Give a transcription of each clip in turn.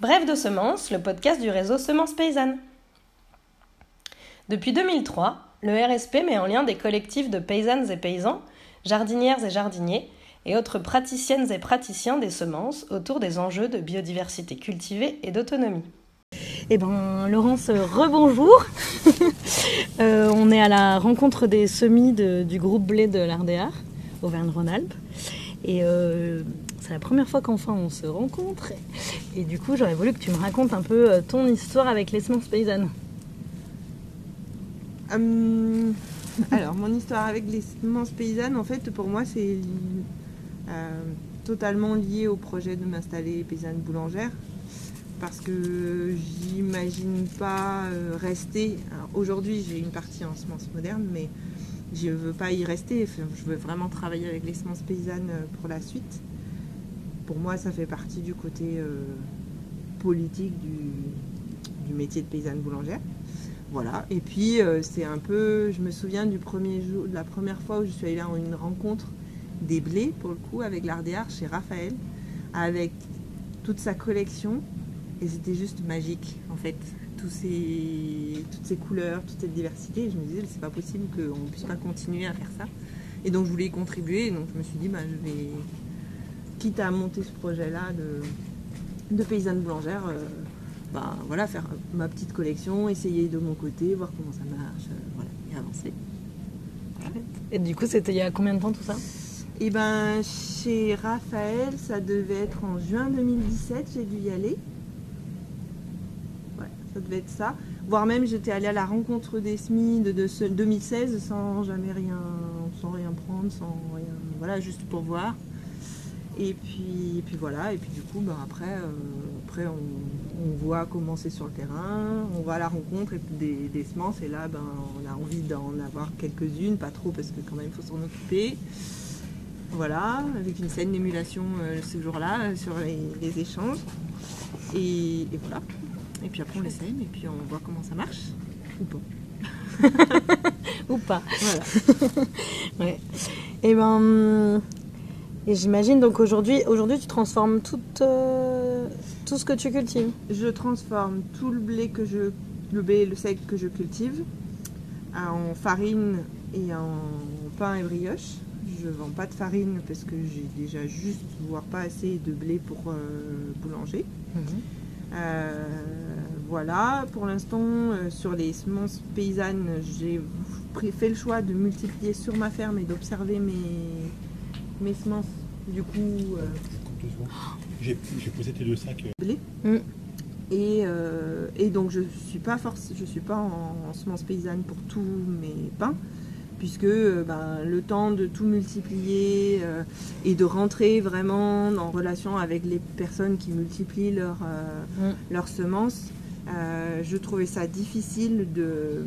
Bref de semences, le podcast du réseau Semences Paysannes. Depuis 2003, le RSP met en lien des collectifs de paysannes et paysans, jardinières et jardiniers, et autres praticiennes et praticiens des semences autour des enjeux de biodiversité cultivée et d'autonomie. Eh ben, Laurence, rebonjour. euh, on est à la rencontre des semis du groupe blé de l'Ardéar, Auvergne-Rhône-Alpes. Euh, c'est la première fois qu'enfin on se rencontre. Et du coup, j'aurais voulu que tu me racontes un peu euh, ton histoire avec les semences paysannes. Hum, alors, mon histoire avec les semences paysannes, en fait, pour moi, c'est euh, totalement lié au projet de m'installer paysanne boulangère. Parce que j'imagine pas euh, rester. Aujourd'hui, j'ai une partie en semences modernes, mais je veux pas y rester. Je veux vraiment travailler avec les semences paysannes pour la suite. Pour moi, ça fait partie du côté euh, politique du, métier de paysanne boulangère. Voilà. Et puis euh, c'est un peu, je me souviens du premier jour, de la première fois où je suis allée à une rencontre des blés pour le coup avec l'Ardéar chez Raphaël, avec toute sa collection. Et c'était juste magique en fait. Tous ces, toutes ces couleurs, toute cette diversité. Je me disais, c'est pas possible qu'on puisse pas continuer à faire ça. Et donc je voulais y contribuer. Et donc je me suis dit, bah, je vais, quitte à monter ce projet-là de, de paysanne boulangère, euh, bah, voilà, faire ma petite collection, essayer de mon côté, voir comment ça marche, euh, voilà, et avancer. Et du coup, c'était il y a combien de temps tout ça? Et ben chez Raphaël, ça devait être en juin 2017, j'ai dû y aller. Ouais, ça devait être ça. Voire même j'étais allée à la rencontre des SMI de, de ce 2016 sans jamais rien, sans rien prendre, sans rien, voilà, juste pour voir. Et puis, et puis voilà, et puis du coup, ben après, euh, après on, on voit comment c'est sur le terrain, on va à la rencontre des, des semences, et là, ben, on a envie d'en avoir quelques-unes, pas trop parce que quand même il faut s'en occuper. Voilà, avec une scène d'émulation euh, ce jour-là euh, sur les, les échanges. Et, et voilà. Et puis après on les sème et puis on voit comment ça marche ou pas. Ou pas Voilà. Ouais. Et ben, hum, et j'imagine donc aujourd'hui, aujourd'hui tu transformes tout, euh, tout ce que tu cultives. Je transforme tout le blé que je, le blé et le sec que je cultive en farine et en pain et brioche. Je vends pas de farine parce que j'ai déjà juste, voire pas assez de blé pour euh, boulanger. Euh, voilà, pour l'instant, euh, sur les semences paysannes, j'ai fait le choix de multiplier sur ma ferme et d'observer mes, mes semences. Du coup, euh. J'ai posé tes deux sacs. euh, blé. Mm. Et, euh, et donc je suis pas force, je suis pas en, en semences paysannes pour tous mes pains, puisque ben, le temps de tout multiplier euh, et de rentrer vraiment en relation avec les personnes qui multiplient leurs euh, Mm. leurs semences, euh, je trouvais ça difficile de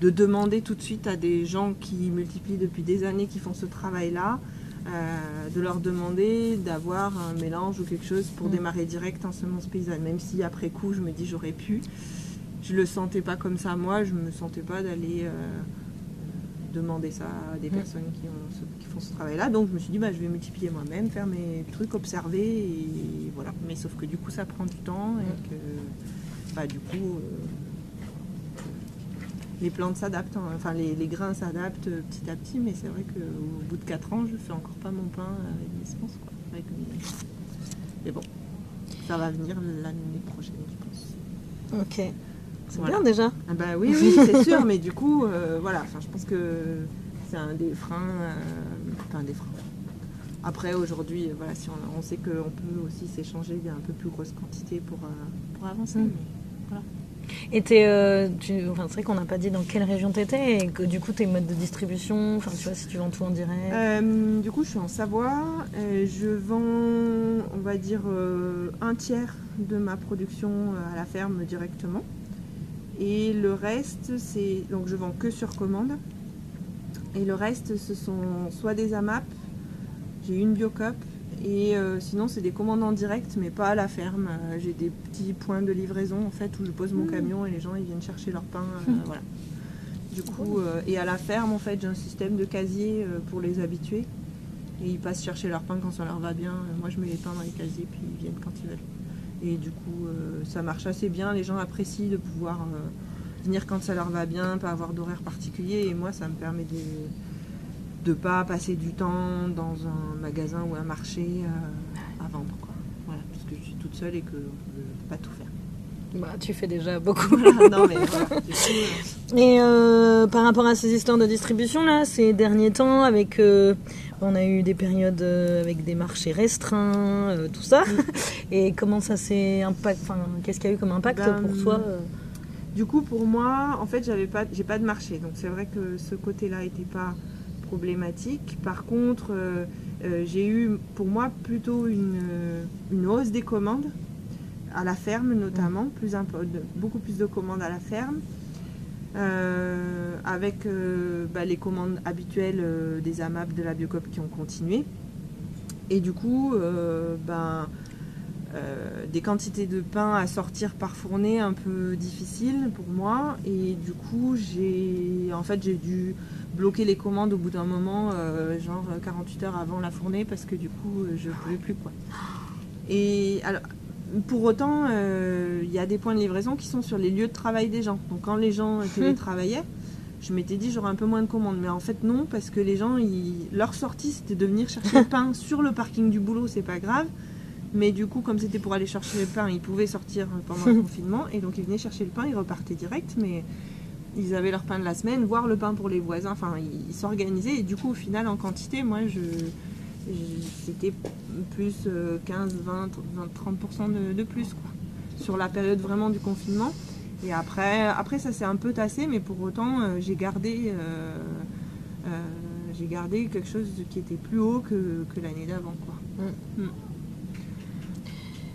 de demander tout de suite à des gens qui multiplient depuis des années, qui font ce travail-là, euh, de leur demander d'avoir un mélange ou quelque chose pour Mm. démarrer direct en semences paysannes. Même si après coup, je me dis j'aurais pu. Je le sentais pas comme ça moi, je me sentais pas d'aller euh, demander ça à des Mm. personnes qui, ont ce- qui font ce travail-là. Donc je me suis dit bah, je vais multiplier moi-même, faire mes trucs, observer et voilà. Mais sauf que du coup ça prend du temps Mm. et que bah, du coup euh, les plantes s'adaptent, hein. enfin les, les grains s'adaptent petit à petit, mais c'est vrai qu'au bout de 4 ans, je fais encore pas mon pain avec mes semences. Quoi, avec mes- Mais bon, ça va venir l'année prochaine, je pense. Ok. C'est Voilà. bien déjà. Ah bah oui, oui, c'est sûr, mais du coup, euh, voilà, enfin, je pense que c'est un des freins, euh, enfin des freins. Après, aujourd'hui, voilà, si on, on sait qu'on peut aussi s'échanger un peu plus grosses quantités pour, euh, pour avancer. Mm. mais- Et euh, tu, enfin, c'est vrai qu'on n'a pas dit dans quelle région t'étais et que du coup tes modes de distribution, enfin tu vois si tu vends tout en direct. Euh, du coup, je suis en Savoie. Je vends, on va dire, euh, un tiers de ma production euh, à la ferme directement. Et le reste, c'est. Donc, je vends que sur commande. Et le reste, ce sont soit des AMAP, j'ai une Biocop, et euh, sinon, c'est des commandes en direct, mais pas à la ferme. Euh, j'ai des petits points de livraison, en fait, où je pose mon camion et les gens, ils viennent chercher leur pain. euh, voilà. Du coup, et à la ferme, en fait, j'ai un système de casier pour les habitués. Et ils passent chercher leur pain quand ça leur va bien. Moi, je mets les pains dans les casiers, puis ils viennent quand ils veulent. Et du coup, ça marche assez bien. Les gens apprécient de pouvoir venir quand ça leur va bien, pas avoir d'horaire particulier. Et moi, ça me permet de ne pas passer du temps dans un magasin ou un marché euh, à vendre. Quoi. Voilà, parce que je suis toute seule et que je ne peux pas tout faire. Bah, tu fais déjà beaucoup. non, mais voilà, euh, Et euh, par rapport à ces histoires de distribution, là, ces derniers temps, avec, euh, on a eu des périodes avec des marchés restreints, tout ça. Et comment ça s'est impact, enfin, qu'est-ce qu'il y a eu comme impact Ben, pour toi? Du coup, pour moi, en fait, j'avais pas, j'ai pas de marché, donc c'est vrai que ce côté-là n'était pas Par contre, euh, euh, j'ai eu, pour moi, plutôt une, euh, une hausse des commandes à la ferme, notamment, beaucoup plus de commandes à la ferme. Avec bah, les commandes habituelles des AMAP de la Biocop qui ont continué. Et du coup, ben, des quantités de pain à sortir par fournée un peu difficiles pour moi. Et du coup, j'ai en fait, j'ai dû bloquer les commandes au bout d'un moment, euh, genre 48 heures avant la fournée, parce que du coup, euh, je ne pouvais plus. Quoi. Et alors, pour autant, euh, il y a des points de livraison qui sont sur les lieux de travail des gens. Donc quand les gens télétravaillaient, je m'étais dit j'aurais un peu moins de commandes. Mais en fait non, parce que les gens, ils- leur sortie c'était de venir chercher le pain sur le parking du boulot, c'est pas grave. Mais du coup, comme c'était pour aller chercher le pain, ils pouvaient sortir pendant le confinement. Et donc ils venaient chercher le pain, ils repartaient direct. Mais ils avaient leur pain de la semaine, voire le pain pour les voisins. Enfin, ils s'organisaient. Et du coup, au final, en quantité, moi, je, je- c'était plus euh, 15, 20, 20 30% de, de plus quoi, sur la période vraiment du confinement. Et après, après ça s'est un peu tassé, mais pour autant, euh, j'ai gardé, euh, euh, j'ai gardé quelque chose qui était plus haut que, que l'année d'avant. quoi.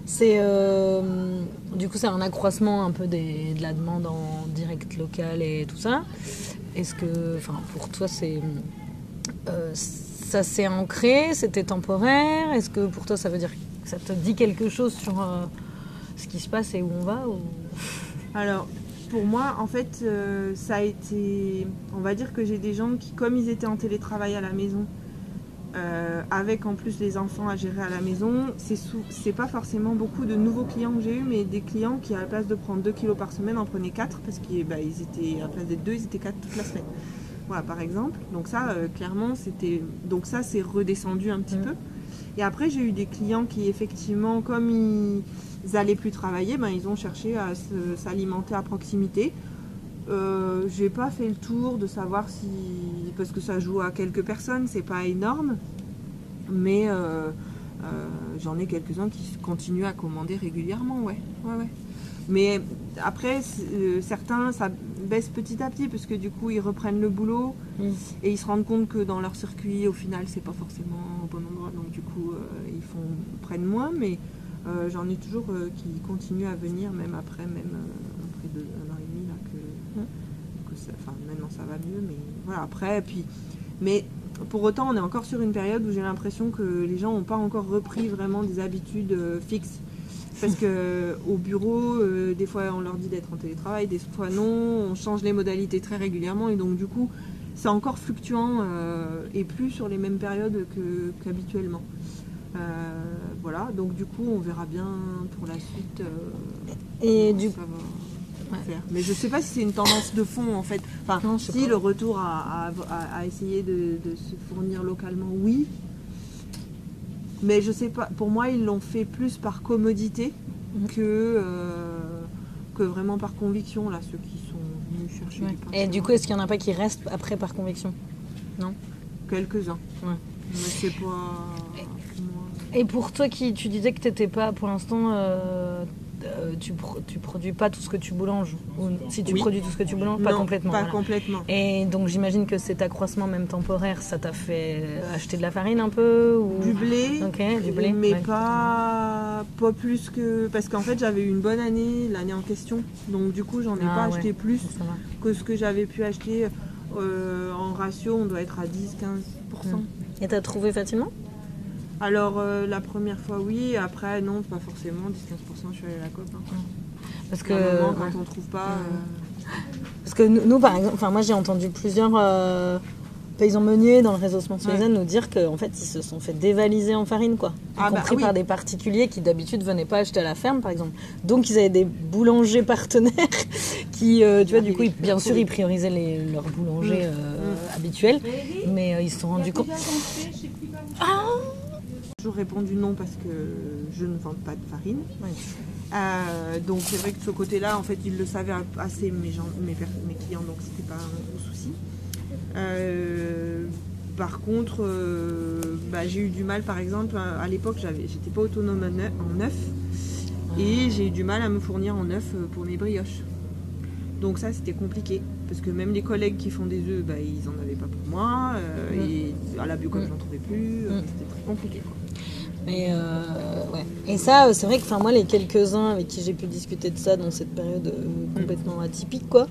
C'est euh, du coup c'est un accroissement un peu de la demande en direct local et tout ça. Est-ce que, enfin pour toi c'est euh, ça s'est ancré, c'était temporaire? Est-ce que pour toi ça veut dire ça te dit quelque chose sur euh, ce qui se passe et où on va ou... Alors, pour moi, en fait, ça a été. On va dire que j'ai des gens qui, comme ils étaient en télétravail à la maison, euh, avec en plus les enfants à gérer à la maison, c'est pas forcément beaucoup de nouveaux clients que j'ai eu, mais des clients qui, à la place de prendre 2 kilos par semaine, en prenaient 4 parce qu'ils bah, ils étaient, à la place d'être 2, ils étaient 4 toute la semaine. Voilà, par exemple. Donc, ça, euh, clairement, c'était. Donc, ça, c'est redescendu un petit Mhm. peu. Et après, j'ai eu des clients qui, effectivement, comme ils ils allaient plus travailler, ben, ils ont cherché à s'alimenter à proximité. Euh, j'ai pas fait le tour de savoir si parce que ça joue à quelques personnes, c'est pas énorme, mais euh, euh, j'en ai quelques-uns qui continuent à commander régulièrement, ouais, ouais, ouais. Mais après, certains, ça baisse petit à petit parce que du coup, ils reprennent le boulot Mm. et ils se rendent compte que dans leur circuit, au final, c'est pas forcément au bon endroit, donc du coup, ils font prennent moins, mais j'en ai toujours qui continuent à venir, même après, même après deux, un an et demi là que, Mm. que ça, enfin maintenant ça va mieux, mais voilà après, puis, mais pour autant, on est encore sur une période où j'ai l'impression que les gens n'ont pas encore repris vraiment des habitudes euh, fixes. Parce que au bureau, euh, des fois on leur dit d'être en télétravail, des fois non, on change les modalités très régulièrement et donc du coup c'est encore fluctuant euh, et plus sur les mêmes périodes qu'habituellement. Voilà, donc du coup on verra bien pour la suite. Et du. Faire. Mais je sais pas si c'est une tendance de fond en fait. Enfin, Non, si pas. le retour à, à- à- essayer de, de se fournir localement, oui. Mais je sais pas, pour moi ils l'ont fait plus par commodité Mhm. que, euh, que vraiment par conviction, là, ceux qui sont venus chercher Ouais. du pain Et du coup est-ce qu'il y en a pas qui restent après par conviction? Quelques-uns. Ouais. Mais c'est pas. Et pour toi qui tu disais que t'étais pas pour l'instant euh, euh, tu, pro- tu produis pas tout ce que tu boulanges ou si tu Oui. produis tout ce que tu boulanges pas complètement Pas voilà. complètement. Et donc j'imagine que cet accroissement même temporaire, ça t'a fait acheter de la farine un peu ou... Du blé, Ok, du blé. mais ouais. pas, pas plus que. Parce qu'en fait, j'avais eu une bonne année l'année en question. Donc, du coup, j'en ai Ah pas ouais. acheté plus que ce que j'avais pu acheter. euh, en ratio, on doit être à 10-15%. Mm. Et t'as trouvé facilement? Alors, euh, la première fois, oui. Après, non, pas forcément. 10-15%, je suis allée à la COP. Hein. Parce À que, un moment, ouais. quand on trouve pas. Mm. euh, Parce que nous, nous, par exemple, enfin moi j'ai entendu plusieurs, euh, paysans meuniers dans le réseau Semence Paysanne nous dire qu'en fait, ils se sont fait dévaliser en farine, quoi. Y Ah bah compris oui. par des particuliers qui d'habitude venaient pas acheter à la ferme, par exemple. Donc, ils avaient des boulangers partenaires qui, euh, tu vois, du coup, ils- bien sûr, ils priorisaient les, leurs boulangers euh, habituels, mais euh, ils se sont rendus compte. J'ai toujours répondu non parce que je ne vends pas de farine. Euh, donc c'est vrai que de ce côté-là, en fait, ils le savaient assez mes, gens, mes, mes clients, donc c'était pas un gros souci. Euh, par contre, euh, bah, j'ai eu du mal, par exemple, à, l'époque, j'avais, j'étais pas autonome en neuf, et j'ai eu du mal à me fournir en neuf pour mes brioches. Donc ça, c'était compliqué, parce que même les collègues qui font des œufs, bah, ils en avaient pas pour moi, Mm. et à la biocop, Mm. j'en trouvais plus, Mm. c'était très compliqué. Quoi. Mais euh, ouais. Et ça, c'est vrai que enfin, moi, les quelques-uns avec qui j'ai pu discuter de ça dans cette période euh, complètement atypique, quoi,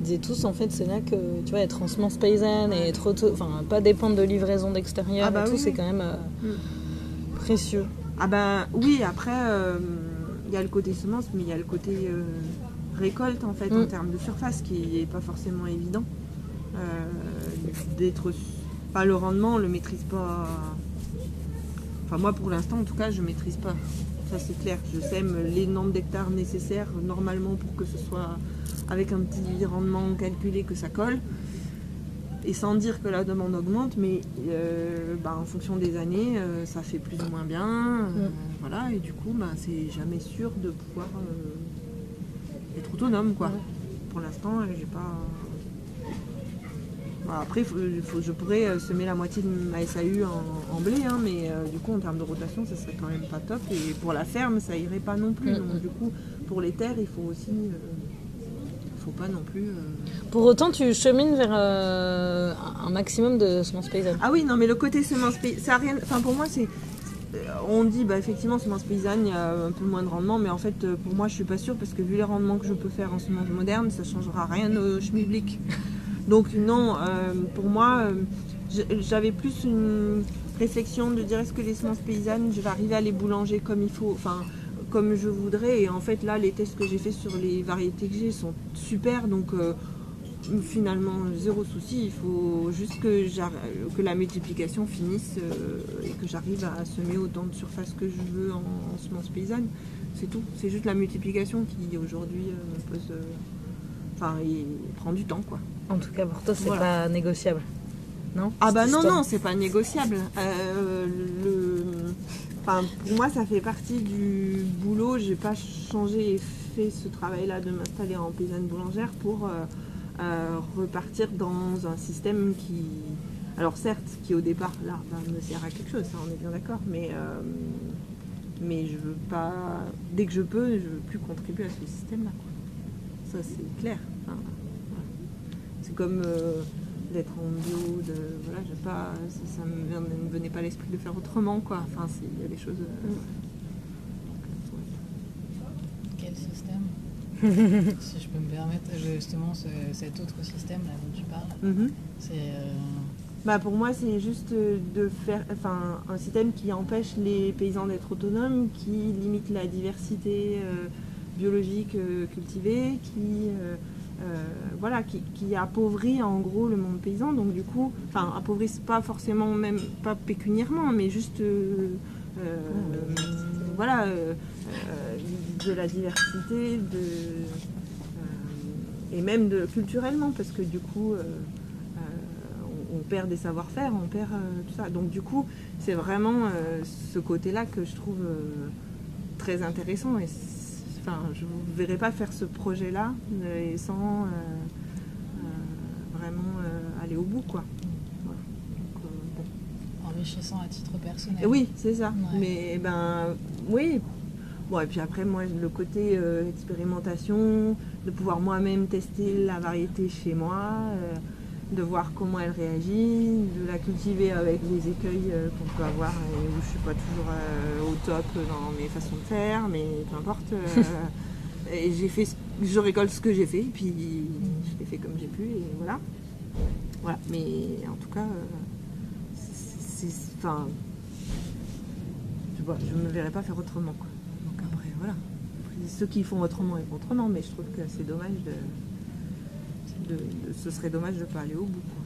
ils disaient tous, en fait, c'est là que, tu vois, être en semence paysanne et être auto... Enfin, pas dépendre de livraison d'extérieur Ah bah et tout, oui, c'est quand même euh, Mm. précieux. Ah ben oui, après, il y a le côté semence, mais il y a le côté récolte en fait, en Mm. termes de surface, qui n'est pas forcément évident. D'être. Pas le rendement, on le maîtrise pas. Enfin, moi pour l'instant, en tout cas, je maîtrise pas. Ça, c'est clair. Je sème les nombres d'hectares nécessaires normalement pour que ce soit avec un petit rendement calculé que ça colle. Et sans dire que la demande augmente, mais euh, bah, en fonction des années, euh, ça fait plus ou moins bien. euh, Mm. Voilà, et du coup, bah, c'est jamais sûr de pouvoir être autonome. Quoi. Pour l'instant, j'ai pas. Bah, après, faut- faut- je pourrais euh, semer la moitié de ma SAU en, en blé, hein, mais euh, du coup, en termes de rotation, ça serait quand même pas top. Et pour la ferme, ça irait pas non plus. Mm, Donc, mm. du coup, pour les terres, il faut aussi. euh, faut pas non plus. euh, Pour autant, tu chemines vers un maximum de semences paysannes. Ah oui, non, mais le côté semence paysanne, ça a rien. Enfin, pour moi, c'est. On dit, bah, effectivement, semence paysanne, il y a un peu moins de rendement, mais en fait, pour moi, je suis pas sûre parce que vu les rendements que je peux faire en semence moderne, ça changera rien au schmilblick. Donc, non, euh, pour moi, euh, j'avais plus une réflexion de dire est-ce que les semences paysannes, je vais arriver à les boulanger comme il faut, enfin, comme je voudrais. Et en fait, là, les tests que j'ai fait sur les variétés que j'ai sont super, donc. euh, finalement zéro souci, il faut juste que, la multiplication finisse et que j'arrive à semer autant de surface que je veux en, en semences paysannes. C'est tout. C'est juste la multiplication qui aujourd'hui pose. Enfin, prend du temps quoi. En tout cas, pour toi, c'est Voilà. pas négociable. Non? Ah bah non, non, c'est pas négociable. Euh, le... enfin, pour moi, ça fait partie du boulot. J'ai pas changé et fait ce travail-là de m'installer en paysanne boulangère pour euh, euh, repartir dans un système qui, alors certes, qui au départ là bah, me sert à quelque chose, ça on est bien d'accord, mais mais je veux pas, dès que je peux, je veux plus contribuer à ce système-là. Ça c'est clair. Enfin. C'est comme euh, d'être en bio, de voilà, j'ai pas, ça, ça me, venait pas à l'esprit de faire autrement quoi. Enfin, il y a des choses. euh, Quel système Si je peux me permettre, justement, ce- cet autre système là dont tu parles, Mhm. c'est. euh, Bah pour moi, c'est juste de faire, enfin, un système qui empêche les paysans d'être autonomes, qui limite la diversité euh, biologique euh, cultivée, qui, voilà, qui, qui appauvrit en gros le monde paysan. Donc du coup, enfin, appauvrissent pas forcément même pas pécuniairement, mais juste, euh, euh, voilà, euh, euh, de la diversité, de euh, et même de culturellement, parce que du coup. euh, euh, on, perd des savoir-faire, on perd euh, tout ça. Donc du coup, c'est vraiment euh, ce côté-là que je trouve euh, très intéressant. Et enfin, je ne vous verrai pas faire ce projet-là euh, et sans euh, euh, vraiment euh, aller au bout, quoi. Voilà. Donc, bon. enrichissant à titre personnel. Et Oui, c'est ça. Ouais. Mais ben oui. Bon, et puis après, moi, le côté expérimentation, de pouvoir moi-même tester la variété chez moi, de voir comment elle réagit, de la cultiver avec les écueils qu'on peut avoir et où je suis pas toujours au top dans mes façons de faire, mais peu importe. Euh, et j'ai fait, je récolte ce que j'ai fait, puis je l'ai fait comme j'ai pu, et voilà. Voilà. Mais en tout cas, euh, enfin, je vois, je me verrais pas faire autrement. Quoi. Donc après, voilà. Ceux qui font autrement, font autrement, mais je trouve que c'est dommage de, ce serait dommage de pas aller au bout. quoi.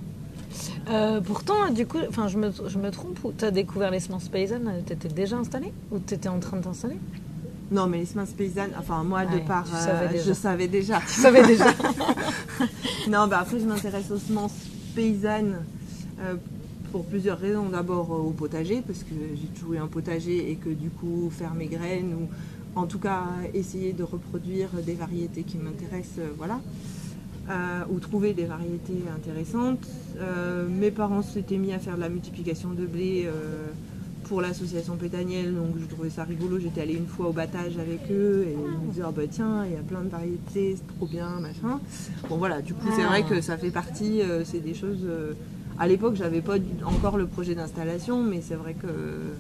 Euh, pourtant, du coup, enfin, je me, je me trompe ou t'as découvert les semences paysannes Tu étais déjà installée ou t'étais en train de t'installer? Non, mais les semences paysannes, enfin, moi, de par. tu savais déjà. je savais déjà. Tu savais déjà Non, bah après, je m'intéresse aux semences paysannes euh, pour plusieurs raisons. D'abord, euh, au potager, parce que j'ai toujours eu un potager et que du coup, faire mes graines ou en tout cas essayer de reproduire des variétés qui m'intéressent, euh, voilà. Euh, ou trouver des variétés intéressantes. Euh, mes parents s'étaient mis à faire de la multiplication de blé euh, pour l'association Pétaniel, donc je trouvais ça rigolo. J'étais allée une fois au battage avec eux et ils me disaient Ah bah tiens, il y a plein de variétés, c'est trop bien, machin. Bon voilà, du coup c'est vrai que ça fait partie, euh, c'est des choses. euh, à l'époque, j'avais pas encore le projet d'installation, mais c'est vrai que. euh,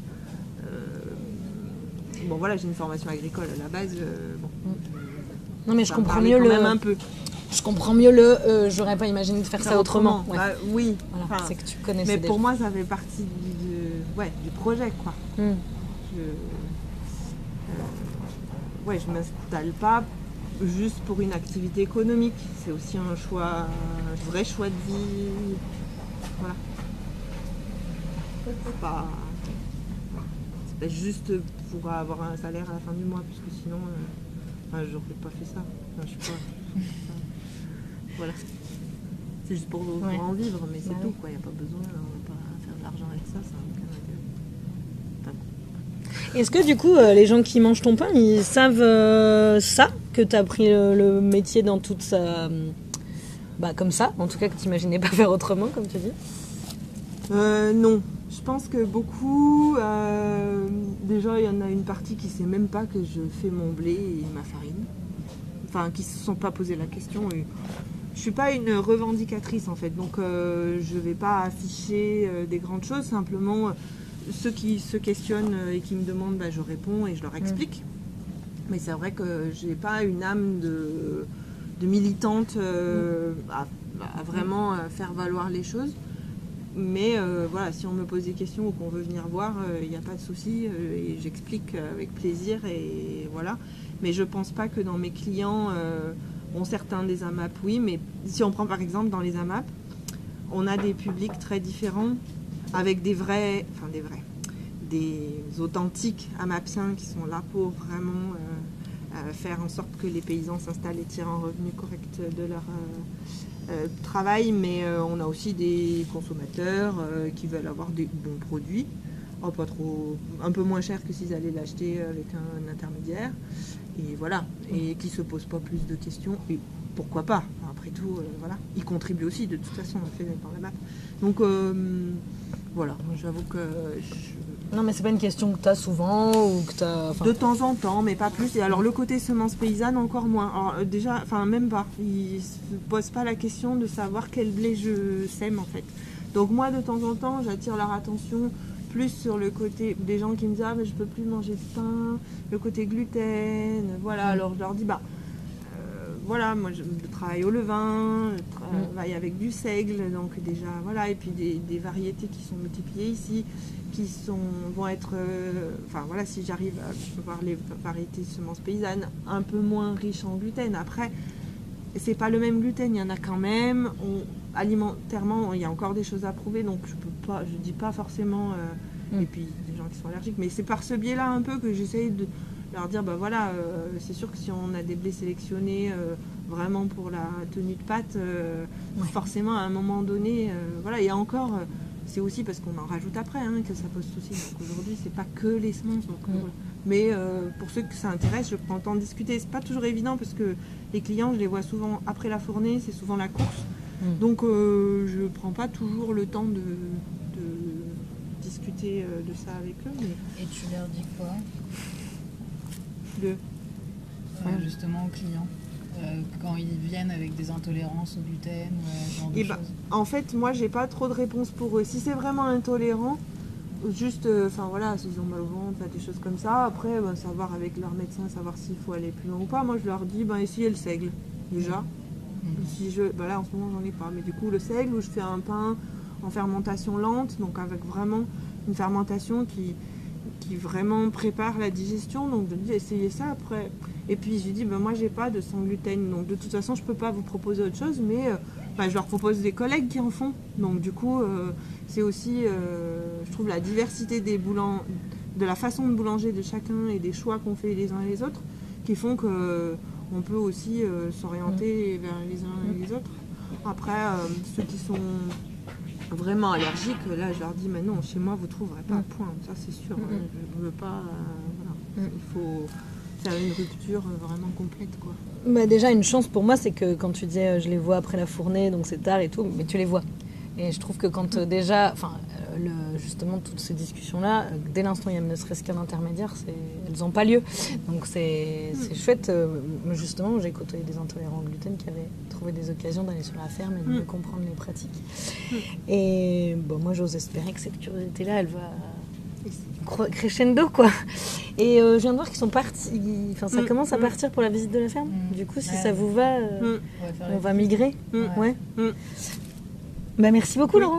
bon voilà, j'ai une formation agricole à la base. bon, Non, mais je comprends mieux quand le. même un peu. Je comprends mieux le. euh, J'aurais pas imaginé de faire ça autrement. Ouais. Bah, oui, Voilà, enfin, c'est que tu connaissais mais pour moi, ça fait partie ouais, du projet, quoi. Hmm. Je, euh, ouais, je m'installe pas juste pour une activité économique. C'est aussi un choix, un vrai choix de vie. Voilà. C'est pas, c'est pas juste pour avoir un salaire à la fin du mois, parce que sinon, euh, enfin, j'aurais pas fait ça. Enfin, je suis pas. voilà. C'est juste pour, Ouais. en vivre, mais c'est tout. oui. Il n'y a pas besoin, on va pas faire de l'argent avec ça, ça. Est-ce que du coup, euh, les gens qui mangent ton pain, ils savent euh, ça Que tu as pris le, métier dans toute sa. euh, Bah, comme ça, en tout cas, que tu n'imaginais pas faire autrement, comme tu dis? Euh, non, je pense que beaucoup, euh, déjà il y en a une partie qui sait même pas que je fais mon blé et ma farine. Enfin, qui se sont pas posé la question. Et je suis pas une revendicatrice en fait, donc euh, je vais pas afficher des grandes choses. Simplement, ceux qui se questionnent euh, et qui me demandent, bah, je réponds et je leur explique. Mais c'est vrai que j'ai pas une âme de, de militante euh, à, à vraiment euh, faire valoir les choses. Mais euh, voilà, si on me pose des questions ou qu'on veut venir voir, il n'y a pas de souci euh, et j'explique avec plaisir et voilà. Mais je pense pas que dans mes clients, bon certains des AMAP oui, mais si on prend par exemple dans les AMAP, on a des publics très différents avec des vrais, enfin des vrais, des authentiques AMAPiens qui sont là pour vraiment euh, euh, faire en sorte que les paysans s'installent et tirent un revenu correct de leur euh, travail, mais on a aussi des consommateurs qui veulent avoir des bons produits, oh, un peu moins cher que s'ils allaient l'acheter avec un intermédiaire, et voilà, et qui se posent pas plus de questions. Et pourquoi pas? Après tout, voilà, ils contribuent aussi de toute façon, on fait dans la map. Donc voilà, j'avoue que je- Non, mais c'est pas une question que tu as souvent ou que tu as. de temps en temps, mais pas plus. Et alors le côté semence paysanne, encore moins. Alors, euh, déjà, enfin même pas. Ils se posent pas la question de savoir quel blé je sème en fait. Donc moi, de temps en temps, j'attire leur attention plus sur le côté des gens qui me disent ah mais je peux plus manger de pain, le côté gluten, voilà. Alors je leur dis bah euh, voilà, moi je, je travaille au levain, je travaille avec du seigle, donc déjà voilà, et puis des, des variétés qui sont multipliées ici, qui sont vont être, euh, enfin voilà, si j'arrive à voir les variétés de semences paysannes un peu moins riches en gluten. Après, c'est pas le même gluten, il y en a quand même. On- alimentairement, il y a encore des choses à prouver, donc je peux pas, je dis pas forcément. euh, Mm. Et puis des gens qui sont allergiques, mais c'est par ce biais-là un peu que j'essaye de leur dire, bah voilà, euh, c'est sûr que si on a des blés sélectionnés euh, vraiment pour la tenue de pâte, euh, Ouais. forcément à un moment donné, euh, voilà, et encore. euh, c'est aussi parce qu'on en rajoute après hein, que ça pose souci. Donc aujourd'hui, c'est pas que les semences. donc, Mm. voilà. Mais pour ceux que ça intéresse, je prends le temps de discuter. C'est pas toujours évident parce que les clients, je les vois souvent après la fournée, c'est souvent la course. Mm. Donc je prends pas toujours le temps de, de discuter de ça avec eux. Mais Et tu leur dis quoi? Le- justement aux clients Euh, quand ils viennent avec des intolérances au gluten ou à ce genre de Eh ben, choses En fait, moi, j'ai pas trop de réponses pour eux. Si c'est vraiment intolérant, juste, euh, enfin voilà, s'ils ont mal au ventre, des choses comme ça. Après, ben, savoir avec leur médecin, savoir s'il faut aller plus loin ou pas. Moi, je leur dis, ben, essayez le seigle, déjà. Mhm. Si je, ben là, en ce moment, j'en ai pas. Mais du coup, le seigle, où je fais un pain en fermentation lente, donc avec vraiment une fermentation qui, qui vraiment prépare la digestion. Donc, je dis, essayez ça après. Et puis, je dis, ben, moi, j'ai pas de sans gluten. Donc, de toute façon, je peux pas vous proposer autre chose, mais euh, bah, je leur propose des collègues qui en font. Donc du coup, euh, c'est aussi, euh, je trouve, la diversité des boulangers, de la façon de boulanger de chacun et des choix qu'on fait les uns et les autres, qui font que on peut aussi s'orienter vers les uns et les autres. Après, ceux qui sont vraiment allergiques, là, je leur dis, mais non, chez moi, vous trouverez pas. Mm. Point. Ça, c'est sûr. Mm, hein. mm. Je ne veux pas. voilà. Mm. Il faut faire une rupture euh, vraiment complète, quoi. Bah, déjà, une chance pour moi, c'est que quand tu disais euh, je les vois après la fournée, donc c'est tard et tout, mais tu les vois. Et je trouve que quand euh, déjà, enfin, euh, justement, toutes ces discussions-là, euh, dès l'instant il y a ne serait-ce qu'un intermédiaire, elles n'ont pas lieu. Donc c'est c'est chouette. justement, j'ai côtoyé des intolérants au gluten qui avaient trouvé des occasions d'aller sur la ferme et de mieux Mm. comprendre les pratiques. Et bon, moi, j'ose espérer que cette curiosité-là, elle va crescendo, quoi. Et euh, je viens de voir qu'ils sont partis. Enfin, ça Mm, commence à mm. partir pour la visite de la ferme. Mm. Du coup, si Ouais. ça vous va, euh. On va on migrer. Ouais. Bah, merci beaucoup. Laurence.